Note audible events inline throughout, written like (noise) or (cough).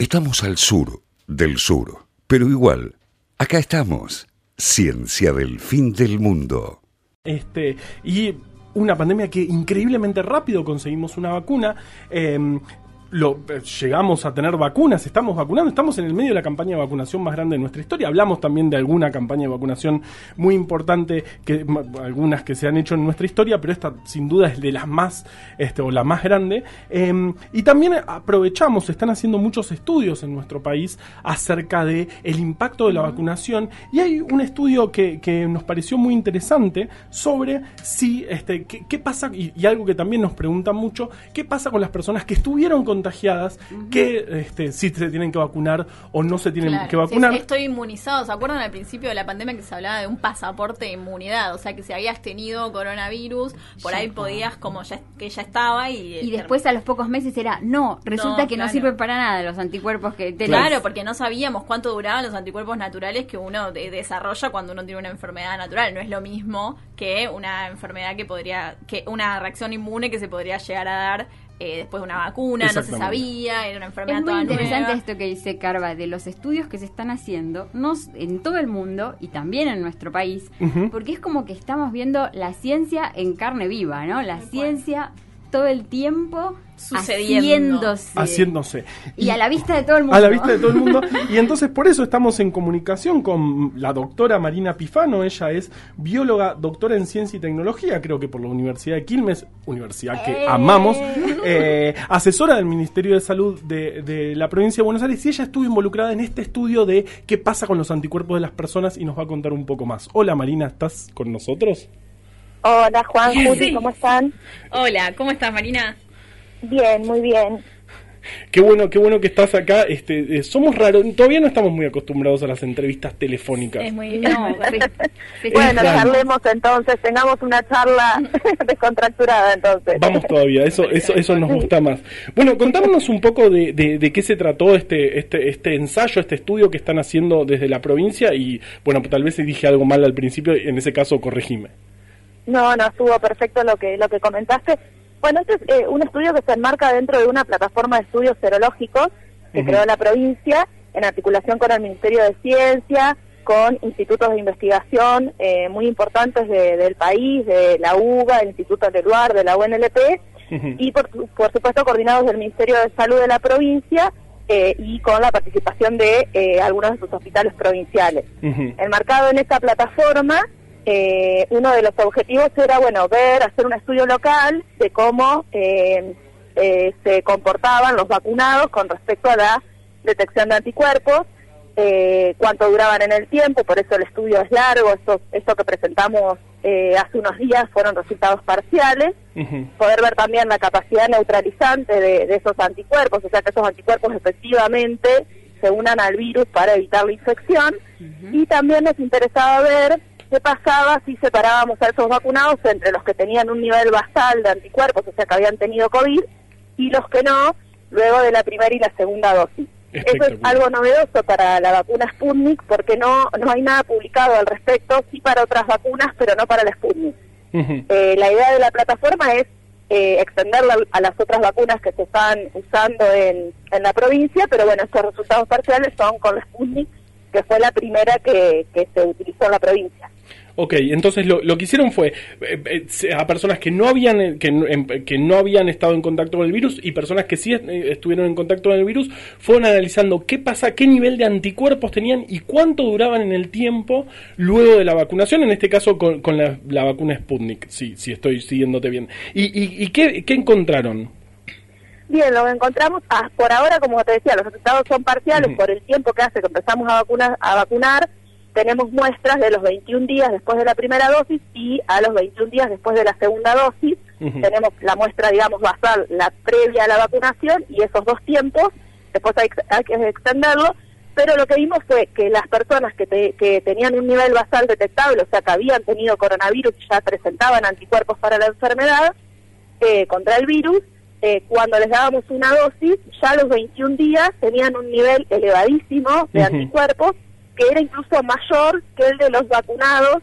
Estamos al sur del sur, pero igual, acá estamos. Ciencia del fin del mundo. Este, y una pandemia que increíblemente rápido conseguimos una vacuna. Eh, lo, eh, llegamos a tener vacunas, estamos vacunando, estamos en el medio de la campaña de vacunación más grande de nuestra historia. Hablamos también de alguna campaña de vacunación muy importante, que algunas que se han hecho en nuestra historia, pero esta sin duda es de las más, este, o la más grande. Em, y también aprovechamos, se están haciendo muchos estudios en nuestro país acerca de el impacto de la vacunación. Y hay un estudio que, que nos pareció muy interesante sobre si, este, qué, pasa, y, y algo que también nos preguntan mucho, qué pasa con las personas que estuvieron con contagiadas que este, si se tienen que vacunar o no se tienen que vacunar. estoy inmunizado. ¿Se acuerdan al principio de la pandemia que se hablaba de un pasaporte de inmunidad? O sea, que si habías tenido coronavirus, por ahí podías, como ya que ya estaba y... Y después a los pocos meses era, no, resulta que no sirve para nada los anticuerpos que tenés. Claro, porque no sabíamos cuánto duraban los anticuerpos naturales que uno desarrolla cuando uno tiene una enfermedad natural. No es lo mismo que una enfermedad que podría, que una reacción inmune que se podría llegar a dar eh, después de una vacuna, no se sabía, era una enfermedad Es muy interesante esto que dice Carva, de los estudios que se están haciendo nos, en todo el mundo y también en nuestro país, porque es como que estamos viendo la ciencia en carne viva, ¿no? La ciencia todo el tiempo Haciéndose. haciéndose. Y, a la vista de todo el mundo. A la vista de todo el mundo. y entonces por eso estamos en comunicación con la doctora Marina Pifano. Ella es bióloga, doctora en ciencia y tecnología, creo que por la Universidad de Quilmes, universidad que eh. amamos, eh, asesora del Ministerio de Salud de, de, la provincia de Buenos Aires. Y ella estuvo involucrada en este estudio de qué pasa con los anticuerpos de las personas y nos va a contar un poco más. Hola Marina, ¿estás con nosotros? Hola Juan, Juli, ¿cómo están? Hola, ¿cómo estás Marina? Bien, muy bien. Qué bueno, qué bueno que estás acá. Este, eh, somos raros, todavía no estamos muy acostumbrados a las entrevistas telefónicas. Es muy no, (laughs) (laughs) Bueno, charlemos entonces, tengamos una charla (laughs) descontracturada entonces. Vamos todavía, eso, eso, eso nos gusta más. Bueno, contámonos un poco de, de, de, qué se trató este, este, este ensayo, este estudio que están haciendo desde la provincia y, bueno, tal vez dije algo mal al principio, en ese caso corregime. No, no, estuvo perfecto lo que, lo que comentaste. Bueno, este es eh, un estudio que se enmarca dentro de una plataforma de estudios serológicos que creó la provincia en articulación con el Ministerio de Ciencia, con institutos de investigación eh, muy importantes del país, de la UBA, el Instituto del Luar, de la UNLP, y por, por, supuesto coordinados del Ministerio de Salud de la provincia eh, y con la participación de algunos de sus hospitales provinciales. Enmarcado en esta plataforma, eh, uno de los objetivos era, bueno, ver, hacer un estudio local de cómo eh, eh, se comportaban los vacunados con respecto a la detección de anticuerpos, cuánto duraban en el tiempo, por eso el estudio es largo, esto, esto que presentamos hace unos días fueron resultados parciales, poder ver también la capacidad neutralizante de, esos anticuerpos, o sea que esos anticuerpos efectivamente se unan al virus para evitar la infección, y también nos interesaba ver qué pasaba si separábamos a esos vacunados entre los que tenían un nivel basal de anticuerpos, o sea, que habían tenido COVID, y los que no, luego de la primera y la segunda dosis. Eso es algo novedoso para la vacuna Sputnik porque no, no hay nada publicado al respecto, sí para otras vacunas, pero no para la Sputnik. Eh, la idea de la plataforma es eh, extenderla a las otras vacunas que se están usando en, en la provincia, pero bueno, estos resultados parciales son con la Sputnik, que fue la primera que, que se utilizó en la provincia. Ok, entonces lo, lo que hicieron fue eh, eh, a personas que no habían eh, que, que, no habían estado en contacto con el virus y personas que sí estuvieron en contacto con el virus fueron analizando qué pasa, qué nivel de anticuerpos tenían y cuánto duraban en el tiempo luego de la vacunación, en este caso con, con la, vacuna Sputnik, si, si estoy siguiéndote bien. ¿Y, y, qué, qué encontraron? Bien, lo encontramos, ah, por ahora, como te decía, los resultados son parciales por el tiempo que hace que empezamos a vacunar, a vacunar tenemos muestras de los 21 días después de la primera dosis y a los 21 días después de la segunda dosis. Tenemos la muestra, digamos, basal, la previa a la vacunación y esos dos tiempos. Después hay, que extenderlo. Pero lo que vimos fue que las personas que, que tenían un nivel basal detectable, o sea, que habían tenido coronavirus y ya presentaban anticuerpos para la enfermedad eh, contra el virus, eh, cuando les dábamos una dosis, ya a los 21 días tenían un nivel elevadísimo de anticuerpos que era incluso mayor que el de los vacunados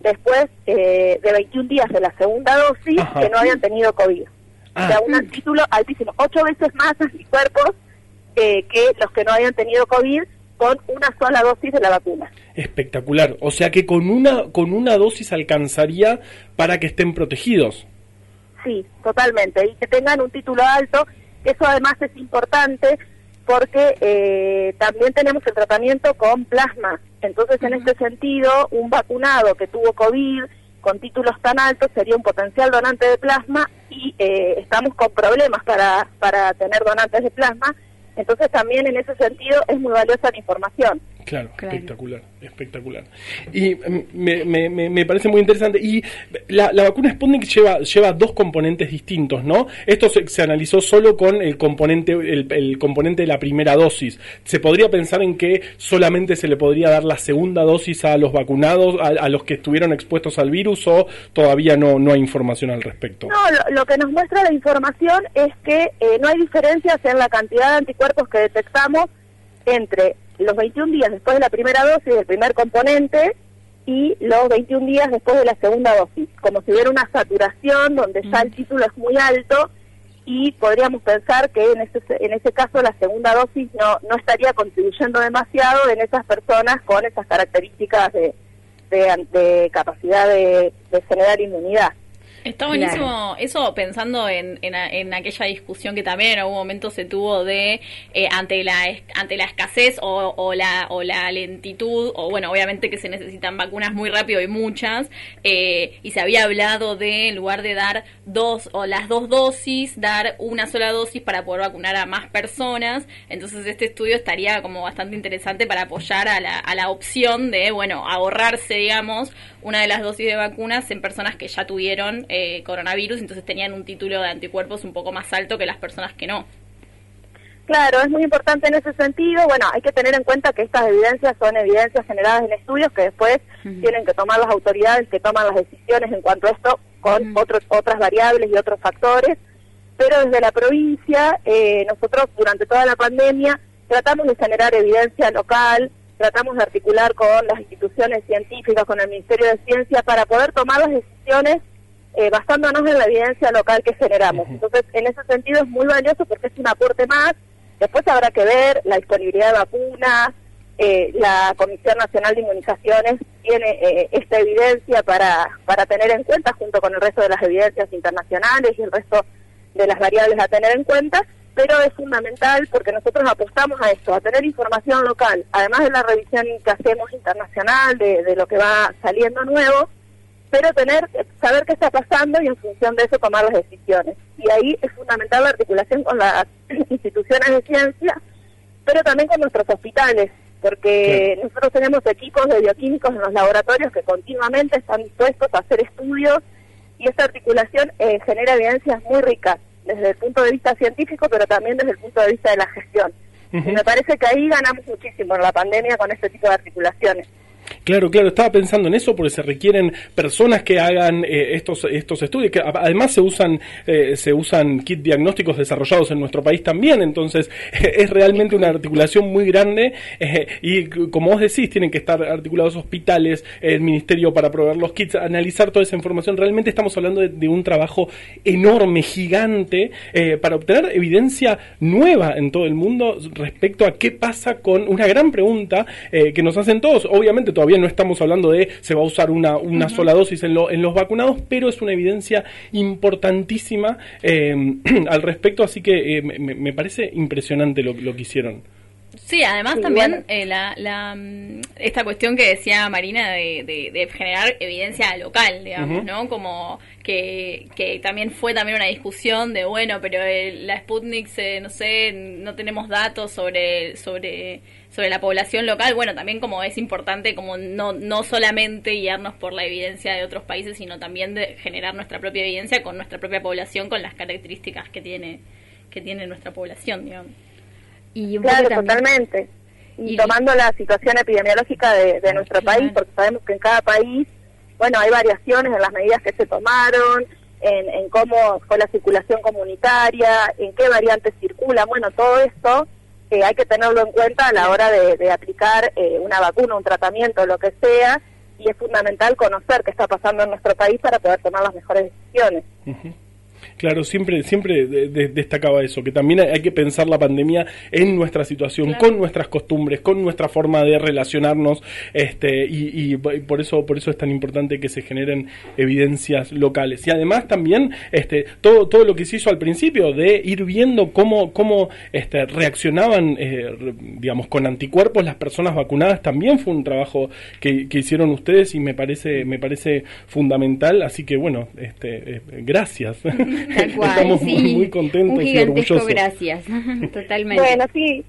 después eh, de 21 días de la segunda dosis que no habían tenido COVID. o sea, un ah. título altísimo, ocho veces más anticuerpos eh, que los que no hayan tenido COVID con una sola dosis de la vacuna. Espectacular. O sea que con una, con una dosis alcanzaría para que estén protegidos. Sí, totalmente. Y que tengan un título alto. Eso además es importante porque eh, también tenemos el tratamiento con plasma. Entonces, en este sentido, un vacunado que tuvo COVID con títulos tan altos sería un potencial donante de plasma y eh, estamos con problemas para, para tener donantes de plasma. Entonces, también en ese sentido es muy valiosa la información. Claro, espectacular, espectacular. Y mm, me, me, me, parece muy interesante. Y la, la, vacuna Sputnik lleva, lleva dos componentes distintos, ¿no? Esto se, se analizó solo con el componente, el, el, componente de la primera dosis. ¿Se podría pensar en que solamente se le podría dar la segunda dosis a los vacunados, a, a los que estuvieron expuestos al virus, o todavía no, no hay información al respecto? No, lo, lo que nos muestra la información es que eh, no hay diferencias en la cantidad de anticuerpos que detectamos entre los 21 días después de la primera dosis del primer componente y los 21 días después de la segunda dosis, como si hubiera una saturación donde ya el título es muy alto y podríamos pensar que en ese, en ese caso la segunda dosis no, no estaría contribuyendo demasiado en esas personas con esas características de, de, de capacidad de, de generar inmunidad. Está buenísimo claro. eso pensando en, en, en, aquella discusión que también en algún momento se tuvo de eh, ante la ante la escasez o, o, la o la lentitud o bueno obviamente que se necesitan vacunas muy rápido y muchas eh, y se había hablado de en lugar de dar dos o las dos dosis dar una sola dosis para poder vacunar a más personas entonces este estudio estaría como bastante interesante para apoyar a la, a la opción de bueno ahorrarse digamos una de las dosis de vacunas en personas que ya tuvieron eh, coronavirus, entonces tenían un título de anticuerpos un poco más alto que las personas que no. Claro, es muy importante en ese sentido. Bueno, hay que tener en cuenta que estas evidencias son evidencias generadas en estudios que después uh -huh. tienen que tomar las autoridades que toman las decisiones en cuanto a esto con uh -huh. otros, otras variables y otros factores. Pero desde la provincia, eh, nosotros durante toda la pandemia tratamos de generar evidencia local, tratamos de articular con las instituciones científicas, con el Ministerio de Ciencia, para poder tomar las decisiones eh, basándonos en la evidencia local que generamos. Entonces, en ese sentido es muy valioso porque es un aporte más. Después habrá que ver la disponibilidad de vacunas. Eh, la Comisión Nacional de Inmunizaciones tiene eh, esta evidencia para, para tener en cuenta junto con el resto de las evidencias internacionales y el resto de las variables a tener en cuenta pero es fundamental porque nosotros apostamos a esto, a tener información local, además de la revisión que hacemos internacional de, de lo que va saliendo nuevo, pero tener saber qué está pasando y en función de eso tomar las decisiones. Y ahí es fundamental la articulación con las (clears throat) instituciones de ciencia, pero también con nuestros hospitales, porque sí. nosotros tenemos equipos de bioquímicos en los laboratorios que continuamente están dispuestos a hacer estudios y esa articulación eh, genera evidencias muy ricas desde el punto de vista científico, pero también desde el punto de vista de la gestión. Uh -huh. Y me parece que ahí ganamos muchísimo en la pandemia con este tipo de articulaciones. Claro, claro, estaba pensando en eso porque se requieren personas que hagan eh, estos estos estudios, que además se usan eh, se usan kit diagnósticos desarrollados en nuestro país también, entonces (laughs) eh, es realmente una articulación muy grande y como vos decís, tienen que estar articulados hospitales, el ministerio para proveer los kits, analizar toda esa información, realmente estamos hablando de, de un trabajo enorme, gigante, para obtener evidencia nueva en todo el mundo respecto a qué pasa con una gran pregunta que nos hacen todos, obviamente todavía no estamos hablando de se va a usar una, una uh -huh. sola dosis en, lo, en, los vacunados, pero es una evidencia importantísima eh, (clears throat) al respecto, así que eh, me, me, parece impresionante lo, lo que hicieron. Sí, además sí, también bueno. eh, la, la, mm, esta cuestión que decía Marina de, de, de generar evidencia local, digamos, uh -huh. ¿no? Como que, que también fue también una discusión de, bueno, pero el, la Sputnik, se, no sé, no tenemos datos sobre, sobre, sobre la población local. Bueno, también como es importante como no, no solamente guiarnos por la evidencia de otros países, sino también de generar nuestra propia evidencia con nuestra propia población, con las características que tiene, que tiene nuestra población, digamos. Y claro, totalmente. Y, y, tomando la situación epidemiológica de, de nuestro claro. país, porque sabemos que en cada país, bueno, hay variaciones en las medidas que se tomaron, en, en cómo fue la circulación comunitaria, en qué variantes circulan, bueno, todo esto eh, hay que tenerlo en cuenta a la hora de, aplicar eh, una vacuna, un tratamiento, lo que sea, y es fundamental conocer qué está pasando en nuestro país para poder tomar las mejores decisiones. Claro, siempre, siempre destacaba eso, que también hay, que pensar la pandemia en nuestra situación, con nuestras costumbres, con nuestra forma de relacionarnos, este, y, por eso, por eso es tan importante que se generen evidencias locales. Y además también, este, todo, todo lo que se hizo al principio de ir viendo cómo, cómo este, reaccionaban, eh, digamos, con anticuerpos las personas vacunadas, también fue un trabajo que, hicieron ustedes y me parece, me parece fundamental. Así que bueno, este, eh, gracias. (laughs) (laughs) Estamos muy, contentos y orgullosos. gracias, (laughs) totalmente. Bueno, sí,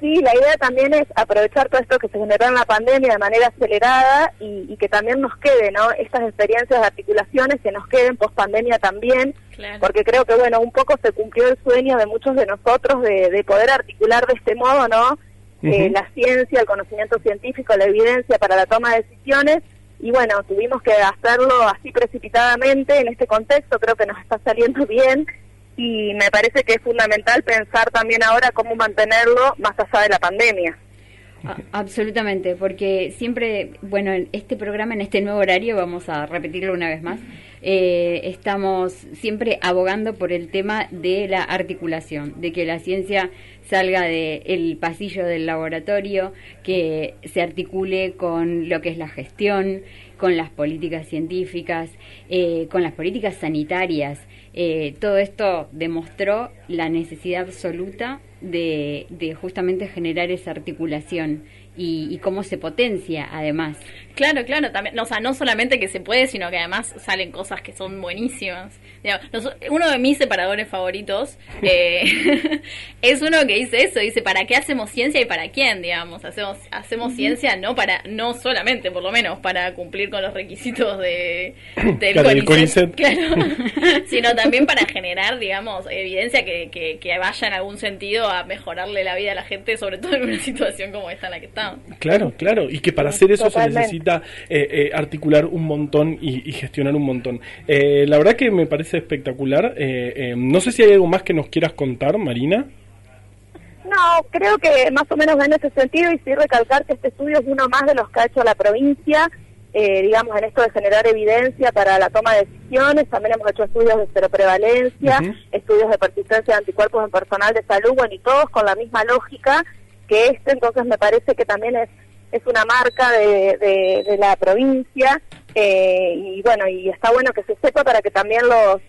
sí, la idea también es aprovechar todo esto que se generó en la pandemia de manera acelerada y, que también nos quede, ¿no? Estas experiencias de articulaciones que nos queden post pandemia también, porque creo que, bueno, un poco se cumplió el sueño de muchos de nosotros de, poder articular de este modo, ¿no? Eh, la ciencia, el conocimiento científico, la evidencia para la toma de decisiones y bueno, tuvimos que hacerlo así precipitadamente en este contexto, creo que nos está saliendo (laughs) bien y me parece que es fundamental pensar también ahora cómo mantenerlo más allá de la pandemia. Absolutamente, porque siempre, bueno, en este programa, en este nuevo horario, vamos a repetirlo una vez más, eh, estamos siempre abogando por el tema de la articulación, de que la ciencia salga del pasillo del laboratorio, que se articule con lo que es la gestión, con las políticas científicas, eh, con las políticas sanitarias. Eh, todo esto demostró la necesidad absoluta de, de justamente generar esa articulación y, cómo se potencia además. Claro, claro, también, o sea, no solamente que se puede, sino que además salen cosas que son buenísimas. uno de mis separadores favoritos eh, (laughs) es uno que dice eso, dice, ¿para qué hacemos ciencia y para quién, digamos? Hacemos hacemos ciencia no para no solamente, por lo menos, para cumplir con los requisitos de del CONICET, (laughs) sino también para generar, digamos, evidencia que, que, que vaya en algún sentido a mejorarle la vida a la gente, sobre todo en una (laughs) situación como esta en la que estamos. Claro, claro, y que para hacer eso se necesita eh, eh, articular un montón y, gestionar un montón. Eh, la verdad que me parece espectacular. no sé si hay algo más que nos quieras contar, Marina. No, creo que más o menos en ese sentido y sí recalcar que este estudio es uno más de los que ha hecho la provincia, digamos, en esto de generar evidencia para la toma de decisiones. También hemos hecho estudios de seroprevalencia, estudios de persistencia de anticuerpos en personal de salud, bueno, y todos con la misma lógica que este, entonces me parece que también es, es una marca de, de, la provincia eh, y bueno, y está bueno que se sepa para que también los,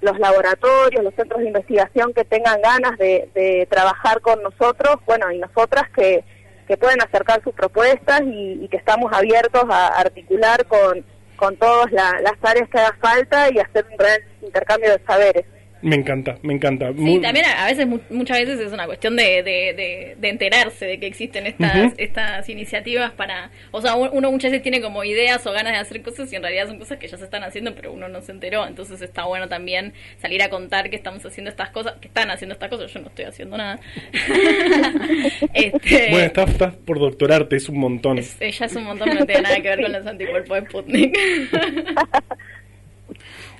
los laboratorios, los centros de investigación que tengan ganas de, de trabajar con nosotros, bueno, y nosotras que, que pueden acercar sus propuestas y, que estamos abiertos a articular con, con todas las áreas que haga falta y hacer un real intercambio de saberes. Me encanta, me encanta. Sí, también a veces, muchas veces es una cuestión de, de, de, enterarse de que existen estas, estas iniciativas para... O sea, uno muchas veces tiene como ideas o ganas de hacer cosas y en realidad son cosas que ya se están haciendo, pero uno no se enteró. Entonces está bueno también salir a contar que estamos haciendo estas cosas, que están haciendo estas cosas. Yo no estoy haciendo nada. (laughs) este, bueno, estás, por doctorarte, es un montón. Es, ya es un montón, no tiene nada que ver con los anticuerpos de Sputnik. (laughs)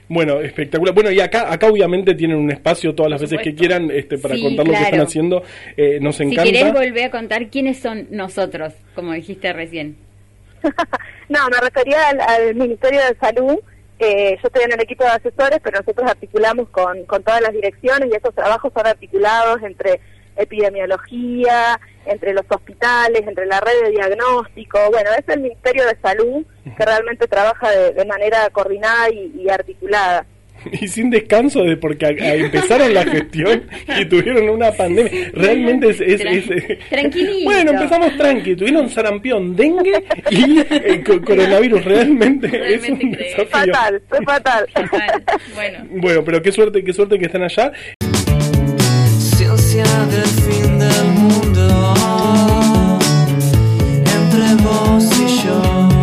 Bueno, espectacular. Bueno, y acá, acá obviamente tienen un espacio todas las veces que quieran este, para contar lo que están haciendo. Eh, nos encanta. Si querés volver a contar quiénes son nosotros, como dijiste recién. (laughs) no, me refería al, Ministerio de Salud. Eh, yo estoy en el equipo de asesores, pero nosotros articulamos con, con todas las direcciones y esos trabajos son articulados entre epidemiología, entre los hospitales, entre la red de diagnóstico. Bueno, es el Ministerio de Salud que realmente trabaja de, manera coordinada y, articulada. (laughs) Y sin descanso, de porque empezaron la gestión y tuvieron una pandemia. Realmente es. es, Bueno, empezamos tranqui. Tuvieron sarampión, dengue y eh, coronavirus. Realmente, es un desafío. Fatal, fue fatal. Bueno. bueno, pero qué suerte, qué suerte que están allá. the other